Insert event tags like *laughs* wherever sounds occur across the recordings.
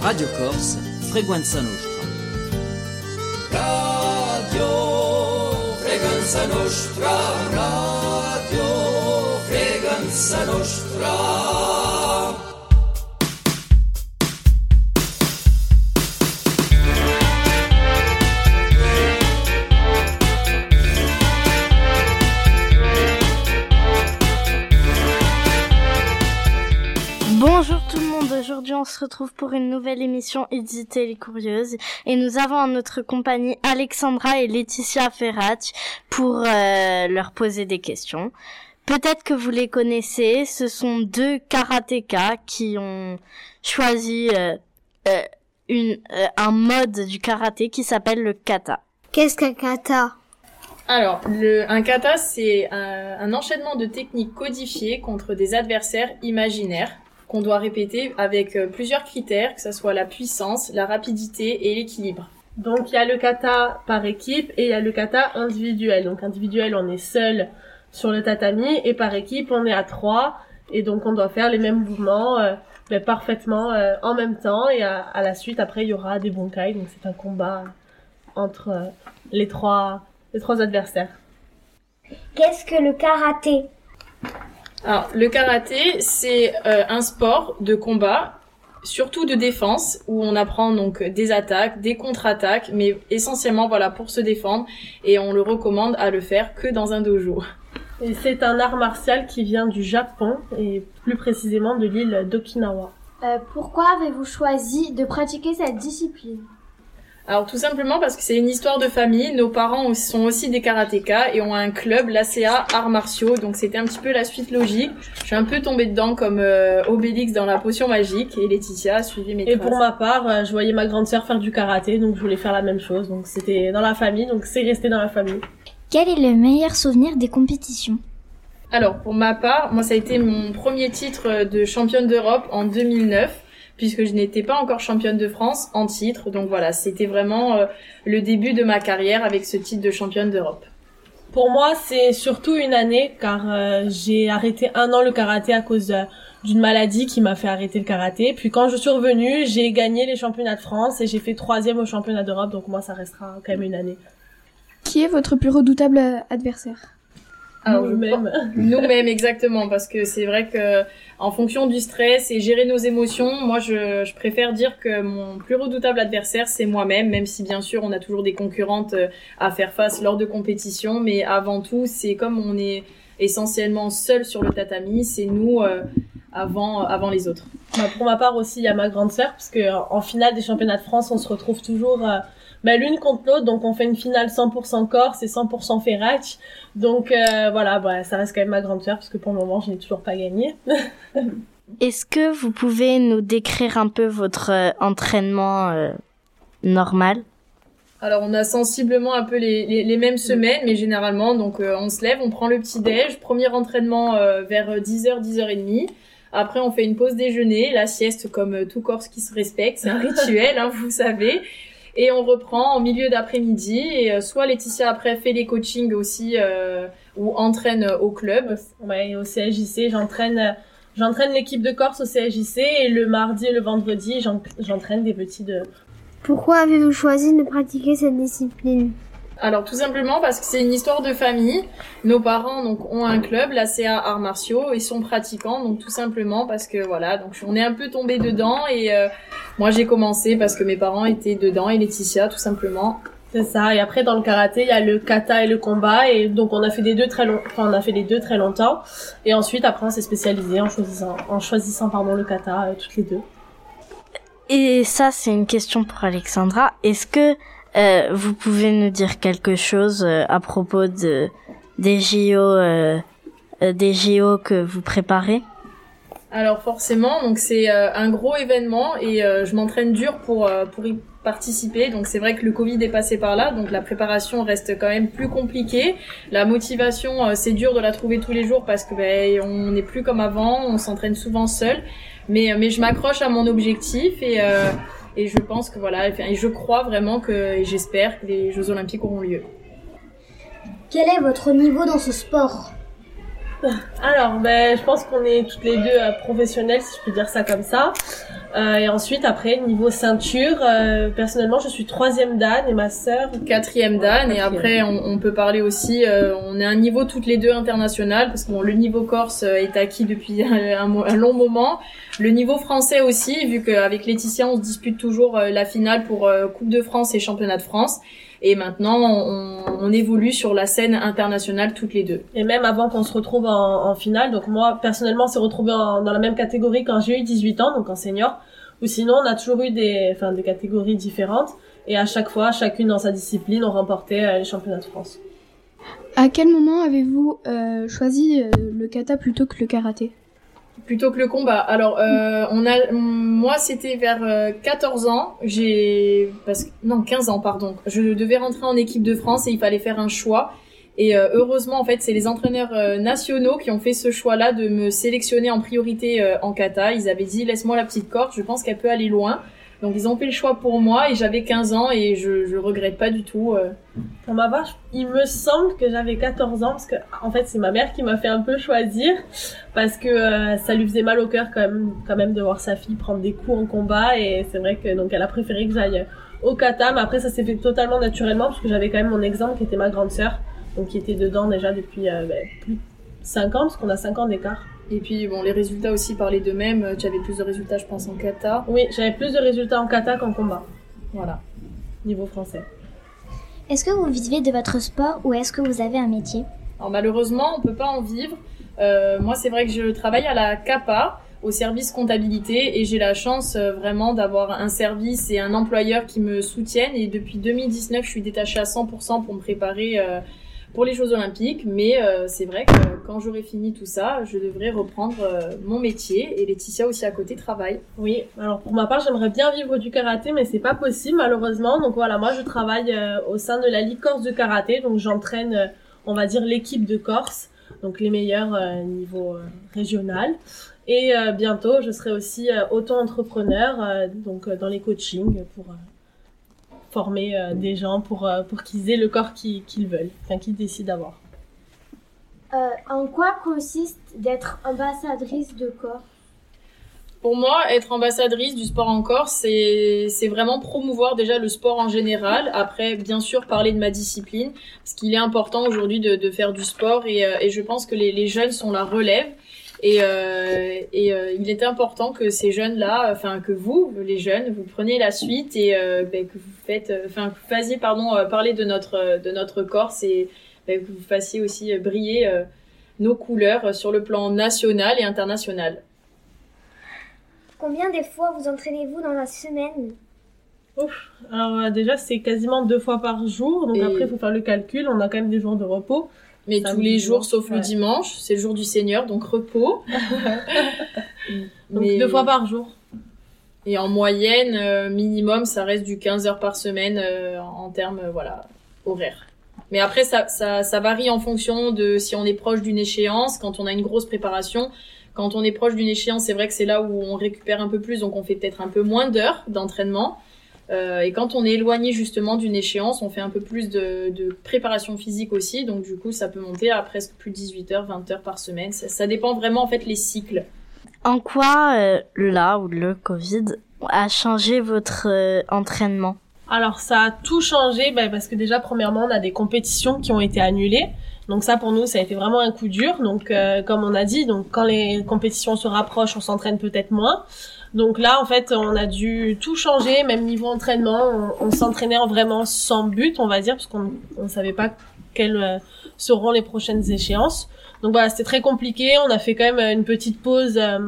Radio Corse, Frequenza Nostra. Radio Frequenza Nostra, Radio Frequenza Nostra. On se retrouve pour une nouvelle émission éditée les Curieuses et nous avons en notre compagnie Alexandra et Laetitia Ferrat pour euh, leur poser des questions. Peut-être que vous les connaissez, ce sont deux karatékas qui ont choisi euh, euh, une, euh, un mode du karaté qui s'appelle le kata. Qu'est-ce qu'un kata? Alors, le, un kata, c'est un, un enchaînement de techniques codifiées contre des adversaires imaginaires qu'on doit répéter avec euh, plusieurs critères, que ce soit la puissance, la rapidité et l'équilibre. Donc il y a le kata par équipe et il y a le kata individuel. Donc individuel, on est seul sur le tatami et par équipe, on est à trois et donc on doit faire les mêmes mouvements euh, mais parfaitement euh, en même temps et à, à la suite après il y aura des bunkai. Donc c'est un combat entre euh, les trois les trois adversaires. Qu'est-ce que le karaté? Alors, le karaté, c'est euh, un sport de combat, surtout de défense, où on apprend donc des attaques, des contre-attaques, mais essentiellement voilà pour se défendre, et on le recommande à le faire que dans un dojo. Et c'est un art martial qui vient du Japon et plus précisément de l'île d'Okinawa. Euh, Pourquoi avez-vous choisi de pratiquer cette discipline? Alors tout simplement parce que c'est une histoire de famille. Nos parents sont aussi des karatékas et ont un club, l'ACA Arts Martiaux. Donc c'était un petit peu la suite logique. Je suis un peu tombée dedans comme euh, Obélix dans la potion magique et Laetitia a suivi mes Et traces. pour ma part, euh, je voyais ma grande sœur faire du karaté, donc je voulais faire la même chose. Donc c'était dans la famille, donc c'est resté dans la famille. Quel est le meilleur souvenir des compétitions? Alors pour ma part, moi ça a été mon premier titre de championne d'Europe en 2009 puisque je n'étais pas encore championne de France en titre. Donc voilà, c'était vraiment euh, le début de ma carrière avec ce titre de championne d'Europe. Pour moi, c'est surtout une année car euh, j'ai arrêté un an le karaté à cause euh, d'une maladie qui m'a fait arrêter le karaté. Puis quand je suis revenue, j'ai gagné les championnats de France et j'ai fait troisième au championnat d'Europe. Donc moi, ça restera quand même une année. Qui est votre plus redoutable adversaire? Nous-mêmes. Nous-mêmes, exactement, parce que c'est vrai que en fonction du stress et gérer nos émotions, moi je, je préfère dire que mon plus redoutable adversaire c'est moi-même, même si bien sûr on a toujours des concurrentes euh, à faire face lors de compétitions, mais avant tout c'est comme on est essentiellement seul sur le tatami, c'est nous euh, avant avant les autres. Bah, pour ma part aussi, il y a ma grande sœur parce que en finale des championnats de France, on se retrouve toujours euh, bah, l'une contre l'autre. Donc on fait une finale 100% Corse et 100% Ferrac. Donc euh, voilà, bah, ça reste quand même ma grande sœur parce que pour le moment, je n'ai toujours pas gagné. *laughs* Est-ce que vous pouvez nous décrire un peu votre euh, entraînement euh, normal? Alors on a sensiblement un peu les, les, les mêmes semaines, mais généralement donc euh, on se lève, on prend le petit déj, premier entraînement euh, vers 10h, 10h30. Après on fait une pause déjeuner, la sieste comme tout Corse qui se respecte, c'est un rituel, hein, vous savez. Et on reprend en milieu d'après-midi et euh, soit Laetitia après fait les coachings aussi euh, ou entraîne euh, au club. Ouais, au CSJC, j'entraîne j'entraîne l'équipe de Corse au CSJC et le mardi et le vendredi, j'en- j'entraîne des petits de Pourquoi avez-vous choisi de pratiquer cette discipline? Alors tout simplement parce que c'est une histoire de famille. Nos parents donc ont un club, la CA Arts Martiaux, et sont pratiquants donc tout simplement parce que voilà donc on est un peu tombé dedans et euh, moi j'ai commencé parce que mes parents étaient dedans et Laetitia tout simplement. C'est ça. Et après, dans le karaté, il y a le kata et le combat. Et donc, on a fait les deux très long... enfin, on a fait les deux très longtemps. Et ensuite, après, on s'est spécialisé en choisissant, en choisissant, pardon, le kata, euh, toutes les deux. Et ça, c'est une question pour Alexandra. Est-ce que euh, vous pouvez nous dire quelque chose euh, à propos de des JO, euh, des JO que vous préparez? Alors forcément donc c'est un gros événement et je m'entraîne dur pour pour y participer. Donc c'est vrai que le Covid est passé par là, donc la préparation reste quand même plus compliquée. La motivation, c'est dur de la trouver tous les jours parce que ben, on n'est plus comme avant, on s'entraîne souvent seul. Mais mais je m'accroche à mon objectif et et je pense que voilà, et je crois vraiment que et j'espère que les Jeux Olympiques auront lieu. Quel est votre niveau dans ce sport? Alors, ben, je pense qu'on est toutes les deux euh, professionnelles, si je peux dire ça comme ça. Euh, et ensuite, après, niveau ceinture, euh, personnellement, je suis troisième dan et ma sœur quatrième dan. Et après, on, on peut parler aussi, euh, on est un niveau toutes les deux international parce que bon, le niveau corse euh, est acquis depuis *laughs* un, un long moment. Le niveau français aussi, vu qu'avec Laetitia, on se dispute toujours euh, la finale pour euh, Coupe de France et Championnat de France. Et maintenant, on, on évolue sur la scène internationale toutes les deux. Et même avant qu'on se retrouve en, en finale, donc moi personnellement, on s'est retrouvé en- dans la même catégorie quand j'ai eu 18 ans, donc en senior. Ou sinon, on a toujours eu des, enfin, des catégories différentes. Et à chaque fois, chacune dans sa discipline, on remportait euh, les championnats de France. À quel moment avez-vous euh, choisi euh, le kata plutôt que le karaté? Plutôt que le combat. Alors, euh, on a, moi, c'était vers euh, 14 ans. J'ai, parce que non, 15 ans, pardon. Je devais rentrer en équipe de France et il fallait faire un choix. Et euh, heureusement, en fait, c'est les entraîneurs euh, nationaux qui ont fait ce choix-là de me sélectionner en priorité euh, en kata. Ils avaient dit, laisse-moi la petite corde, je pense qu'elle peut aller loin. Donc, ils ont fait le choix pour moi et j'avais 15 ans et je, je regrette pas du tout. euh. Pour ma part, il me semble que j'avais 14 ans parce que en fait c'est ma mère qui m'a fait un peu choisir parce que euh, ça lui faisait mal au cœur quand même quand même de voir sa fille prendre des coups en combat et c'est vrai que donc elle a préféré que j'aille au kata mais après ça s'est fait totalement naturellement parce que j'avais quand même mon exemple qui était ma grande sœur donc qui était dedans déjà depuis euh, ben, plus de 5 ans parce qu'on a 5 ans d'écart. Et puis, bon, les résultats aussi parlaient d'eux-mêmes. Tu avais plus de résultats, je pense, en kata. Oui, j'avais plus de résultats en kata qu'en combat Voilà. niveau français. Est-ce que vous vivez de votre sport ou est-ce que vous avez un métier? Alors malheureusement, on peut pas en vivre. Euh, moi, c'est vrai que je travaille à la CAPA, au service comptabilité, et j'ai la chance euh, vraiment d'avoir un service et un employeur qui me soutiennent. Et depuis 2019, je suis détachée à 100% pour me préparer euh, pour les Jeux Olympiques. Mais euh, c'est vrai que quand j'aurai fini tout ça, je devrais reprendre euh, mon métier. Et Laetitia aussi à côté travaille. Oui, alors pour ma part, j'aimerais bien vivre du karaté, mais c'est pas possible malheureusement. Donc voilà, moi je travaille euh, au sein de la Ligue Corse de karaté, donc j'entraîne, euh, on va dire, l'équipe de Corse, donc les meilleurs euh, niveau euh, régional. Et bientôt, je serai aussi auto-entrepreneur, donc dans les coachings pour former euh, des gens pour euh, pour qu'ils aient le corps qu'ils qu'ils veulent, enfin qu'ils décident d'avoir. Euh, en quoi consiste d'être ambassadrice de corps? Pour moi, être ambassadrice du sport en Corse, c'est c'est vraiment promouvoir déjà le sport en général. Après, bien sûr, parler de ma discipline, parce qu'il est important aujourd'hui de, de faire du sport et, et je pense que les, les jeunes sont la relève. Et, euh, et euh, il est important que ces jeunes-là, enfin que vous, les jeunes, vous preniez la suite et euh, ben, que vous faites, enfin que vous fassiez pardon parler de notre de notre Corse et ben, que vous fassiez aussi briller euh, nos couleurs sur le plan national et international. Combien de fois vous entraînez-vous dans la semaine? Ouf. Alors déjà, c'est quasiment deux fois par jour, donc Et- après, il faut faire le calcul. On a quand même des jours de repos. Mais Samedi, tous les jours, sauf le dimanche, c'est le jour du Seigneur, donc repos. *laughs* *laughs* Donc Mais- deux fois par jour. Et en moyenne, euh, minimum, ça reste du 15 heures par semaine euh, en termes euh, voilà horaires. Mais après, ça, ça, ça varie en fonction de si on est proche d'une échéance, quand on a une grosse préparation. Quand on est proche d'une échéance, c'est vrai que c'est là où on récupère un peu plus, donc on fait peut-être un peu moins d'heures d'entraînement. Euh, et quand on est éloigné justement d'une échéance, on fait un peu plus de, de préparation physique aussi. Donc du coup, ça peut monter à presque plus de 18 heures, 20 heures par semaine. Ça, ça dépend vraiment en fait les cycles. En quoi, euh, là, ou le Covid, a changé votre euh, entraînement? Alors ça a tout changé ben, parce que déjà premièrement on a des compétitions qui ont été annulées. Donc ça pour nous ça a été vraiment un coup dur. Donc euh, comme on a dit, donc quand les compétitions se rapprochent, on s'entraîne peut-être moins. Donc là en fait on a dû tout changer, même niveau entraînement, on, s'entraînait en vraiment sans but on va dire parce qu'on on savait pas quelles euh, seront les prochaines échéances. Donc voilà c'était très compliqué. On a fait quand même une petite pause. euh,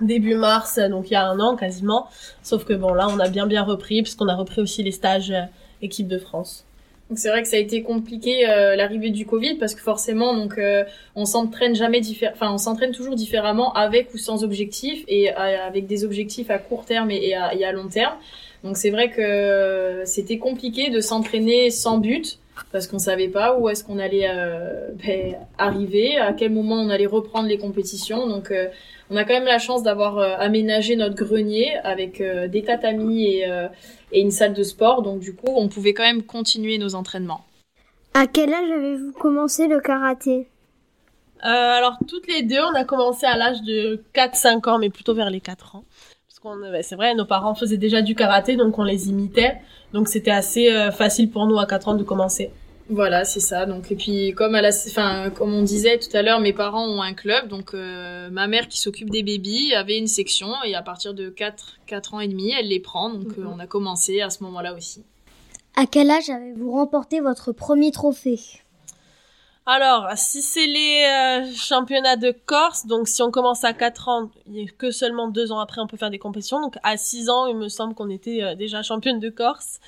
début mars, donc il y a un an quasiment. Sauf que bon là, on a bien bien repris puisqu'on a repris aussi les stages euh, équipe de France. Donc c'est vrai que ça a été compliqué euh, l'arrivée du Covid parce que forcément donc euh, on s'entraîne jamais diffé- enfin on s'entraîne toujours différemment avec ou sans objectif et euh, avec des objectifs à court terme et, à, et à long terme. Donc c'est vrai que c'était compliqué de s'entraîner sans but parce qu'on savait pas où est-ce qu'on allait euh, ben, arriver, à quel moment on allait reprendre les compétitions. Donc euh, on a quand même la chance d'avoir euh, aménagé notre grenier avec euh, des tatamis et, euh, et une salle de sport. Donc du coup, on pouvait quand même continuer nos entraînements. À quel âge avez-vous commencé le karaté? Euh, alors toutes les deux, on a commencé à l'âge de 4-5 ans, mais plutôt vers les 4 ans. Parce qu'on, c'est vrai, nos parents faisaient déjà du karaté, donc on les imitait. Donc c'était assez euh, facile pour nous à 4 ans de commencer. Voilà, c'est ça. Donc et puis comme à la, enfin comme on disait tout à l'heure, mes parents ont un club. Donc euh, ma mère qui s'occupe des bébés avait une section et à partir de 4 4 ans et demi, elle les prend. Donc euh, on a commencé à ce moment-là aussi. À quel âge avez-vous remporté votre premier trophée? Alors, si c'est les euh, championnats de Corse, donc si on commence à 4 ans, il y a que seulement 2 ans après on peut faire des compétitions. Donc à 6 ans, il me semble qu'on était euh, déjà championne de Corse.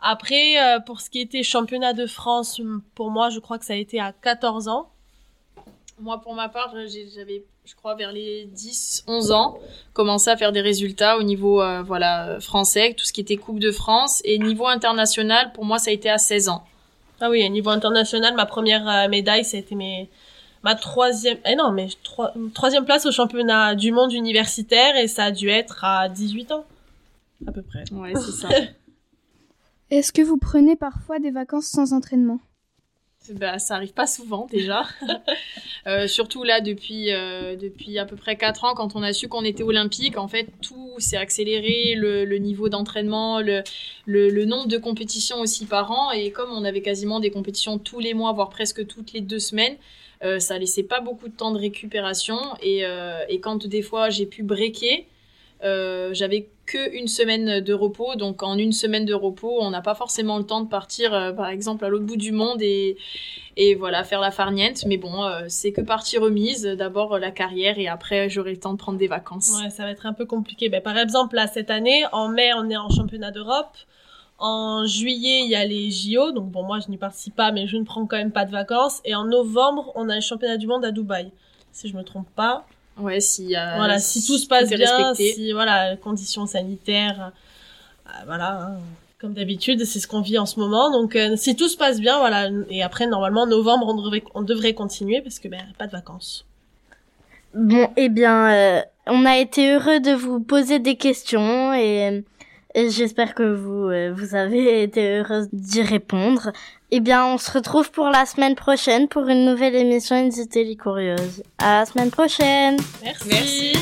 Après, euh, pour ce qui était championnat de France, pour moi, je crois que ça a été à 14 ans. Moi, pour ma part, j'avais, je crois, vers les 10, 11 ans, commencé à faire des résultats au niveau, voilà, français, tout ce qui était Coupe de France. Et niveau international, pour moi, ça a été à 16 ans. Ah oui, à niveau international, ma première euh, médaille, ça a été mes, ma troisième, eh non, mais trois- troisième place au championnat du monde universitaire et ça a dû être à 18 ans. À peu près. Ouais, c'est ça. *laughs* Est-ce que vous prenez parfois des vacances sans entraînement? Bah, ça arrive pas souvent déjà. *laughs* Euh, surtout là depuis euh, depuis à peu près 4 ans quand on a su qu'on était olympique, en fait tout s'est accéléré, le, niveau d'entraînement, le, le nombre de compétitions aussi par an et comme on avait quasiment des compétitions tous les mois voire presque toutes les deux semaines, euh, ça laissait pas beaucoup de temps de récupération et euh, et quand des fois j'ai pu breaker j'avais que une semaine de repos, donc en une semaine de repos, on n'a pas forcément le temps de partir, euh, par exemple, à l'autre bout du monde et, voilà, faire la farniente. Mais bon, euh, c'est que partie remise. D'abord la carrière et après j'aurai le temps de prendre des vacances. Ouais, ça va être un peu compliqué. Ben, par exemple, là, cette année, en mai, on est en championnat d'Europe. En juillet, il y a les JO. Donc, bon, moi, je n'y participe pas, mais je ne prends quand même pas de vacances. Et en novembre, on a le championnat du monde à Dubaï. Si je me trompe pas. Ouais, si, euh, voilà, si tout se passe bien, respecté. si, voilà, conditions sanitaires, euh, voilà, hein. comme d'habitude, c'est ce qu'on vit en ce moment. Donc, euh, si tout se passe bien, voilà, et après, normalement, novembre, on devrait, on devrait continuer parce que, ben, pas de vacances. Bon, eh bien, euh, on a été heureux de vous poser des questions et, et j'espère que vous, euh, vous avez été heureuse d'y répondre. Eh bien, on se retrouve pour la semaine prochaine pour une nouvelle émission Inzité les Curieuses. À la semaine prochaine. Merci.